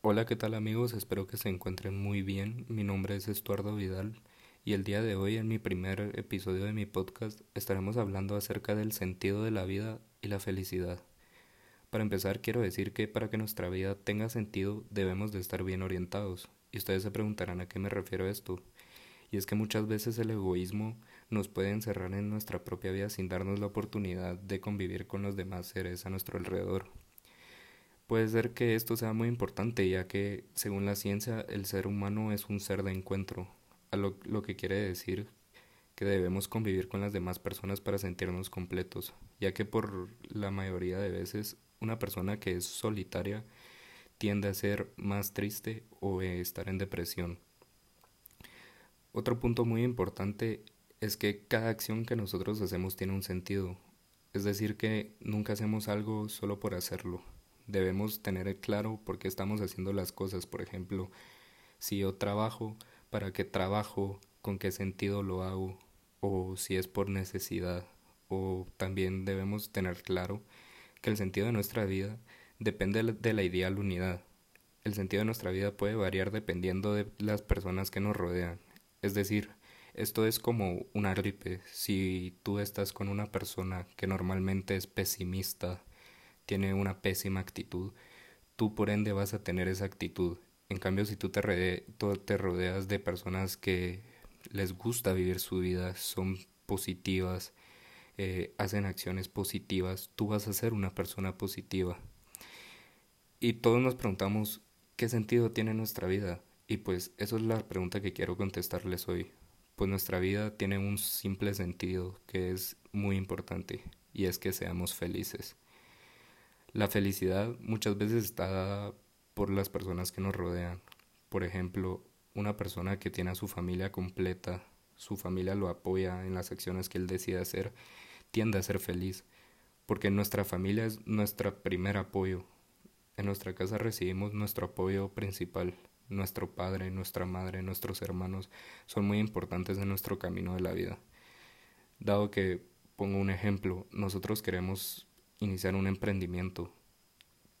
Hola, ¿qué tal amigos? Espero que se encuentren muy bien. Mi nombre es Estuardo Vidal y el día de hoy en mi primer episodio de mi podcast estaremos hablando acerca del sentido de la vida y la felicidad. Para empezar quiero decir que para que nuestra vida tenga sentido debemos de estar bien orientados. Y ustedes se preguntarán a qué me refiero esto. Y es que muchas veces el egoísmo nos puede encerrar en nuestra propia vida sin darnos la oportunidad de convivir con los demás seres a nuestro alrededor. Puede ser que esto sea muy importante, ya que, según la ciencia, el ser humano es un ser de encuentro, lo, lo, que quiere decir que debemos convivir con las demás personas para sentirnos completos, ya que por la mayoría de veces una persona que es solitaria tiende a ser más triste o estar en depresión. Otro punto muy importante es que cada acción que nosotros hacemos tiene un sentido, es decir, que nunca hacemos algo solo por hacerlo debemos tener claro por qué estamos haciendo las cosas. Por ejemplo, si yo trabajo, ¿para qué trabajo? ¿Con qué sentido lo hago? O si es por necesidad. O también debemos tener claro que el sentido de nuestra vida depende de la ideal unidad. El sentido de nuestra vida puede variar dependiendo de las personas que nos rodean. Es decir, esto es como una gripe. Si tú estás con una persona que normalmente es pesimista, tiene una pésima actitud, tú por ende vas a tener esa actitud. En cambio, si tú te, rodeas de personas que les gusta vivir su vida, son positivas, eh, hacen acciones positivas, tú vas a ser una persona positiva. Y todos nos preguntamos, ¿qué sentido tiene nuestra vida? Y pues eso es la pregunta que quiero contestarles hoy. Pues nuestra vida tiene un simple sentido que es muy importante y es que seamos felices. La felicidad muchas veces está dada por las personas que nos rodean. Por ejemplo, una persona que tiene a su familia completa, su familia lo apoya en las acciones que él decide hacer, tiende a ser feliz, porque nuestra familia es nuestro primer apoyo. En nuestra casa recibimos nuestro apoyo principal. Nuestro padre, nuestra madre, nuestros hermanos son muy importantes en nuestro camino de la vida. Dado que, pongo un ejemplo, nosotros queremos iniciar un emprendimiento,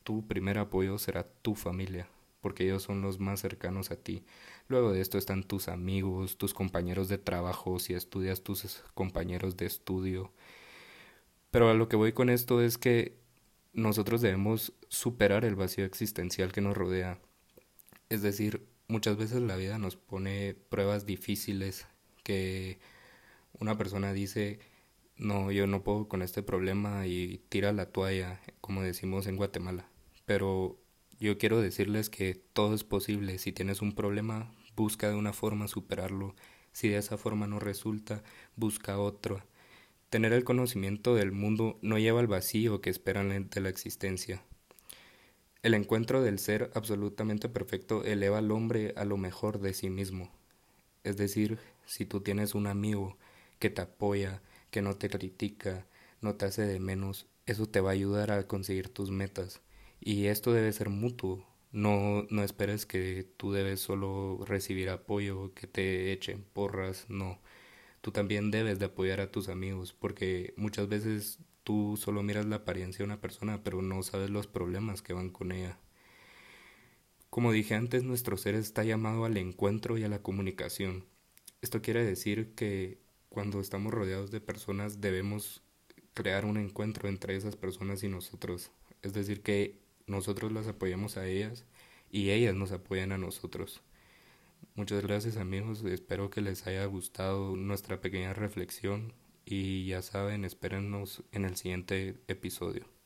tu primer apoyo será tu familia, porque ellos son los más cercanos a ti. Luego de esto están tus amigos, tus compañeros de trabajo, si estudias tus compañeros de estudio. Pero a lo que voy con esto es que nosotros debemos superar el vacío existencial que nos rodea. Es decir, muchas veces la vida nos pone pruebas difíciles que una persona dice no, yo no puedo con este problema y tira la toalla, como decimos en Guatemala. Pero yo quiero decirles que todo es posible. Si tienes un problema, busca de una forma superarlo. Si de esa forma no resulta, busca otro. Tener el conocimiento del mundo no lleva al vacío que esperan de la existencia. El encuentro del ser absolutamente perfecto eleva al hombre a lo mejor de sí mismo. Es decir, si tú tienes un amigo que te apoya, que no te critica, no te hace de menos, eso te va a ayudar a conseguir tus metas. Y esto debe ser mutuo. No, no esperes que tú debes solo recibir apoyo, que te echen porras, no. Tú también debes de apoyar a tus amigos, porque muchas veces tú solo miras la apariencia de una persona, pero no sabes los problemas que van con ella. Como dije antes, nuestro ser está llamado al encuentro y a la comunicación. Esto quiere decir que cuando estamos rodeados de personas debemos crear un encuentro entre esas personas y nosotros. Es decir, que nosotros las apoyamos a ellas y ellas nos apoyan a nosotros. Muchas gracias amigos, espero que les haya gustado nuestra pequeña reflexión y ya saben, espérennos en el siguiente episodio.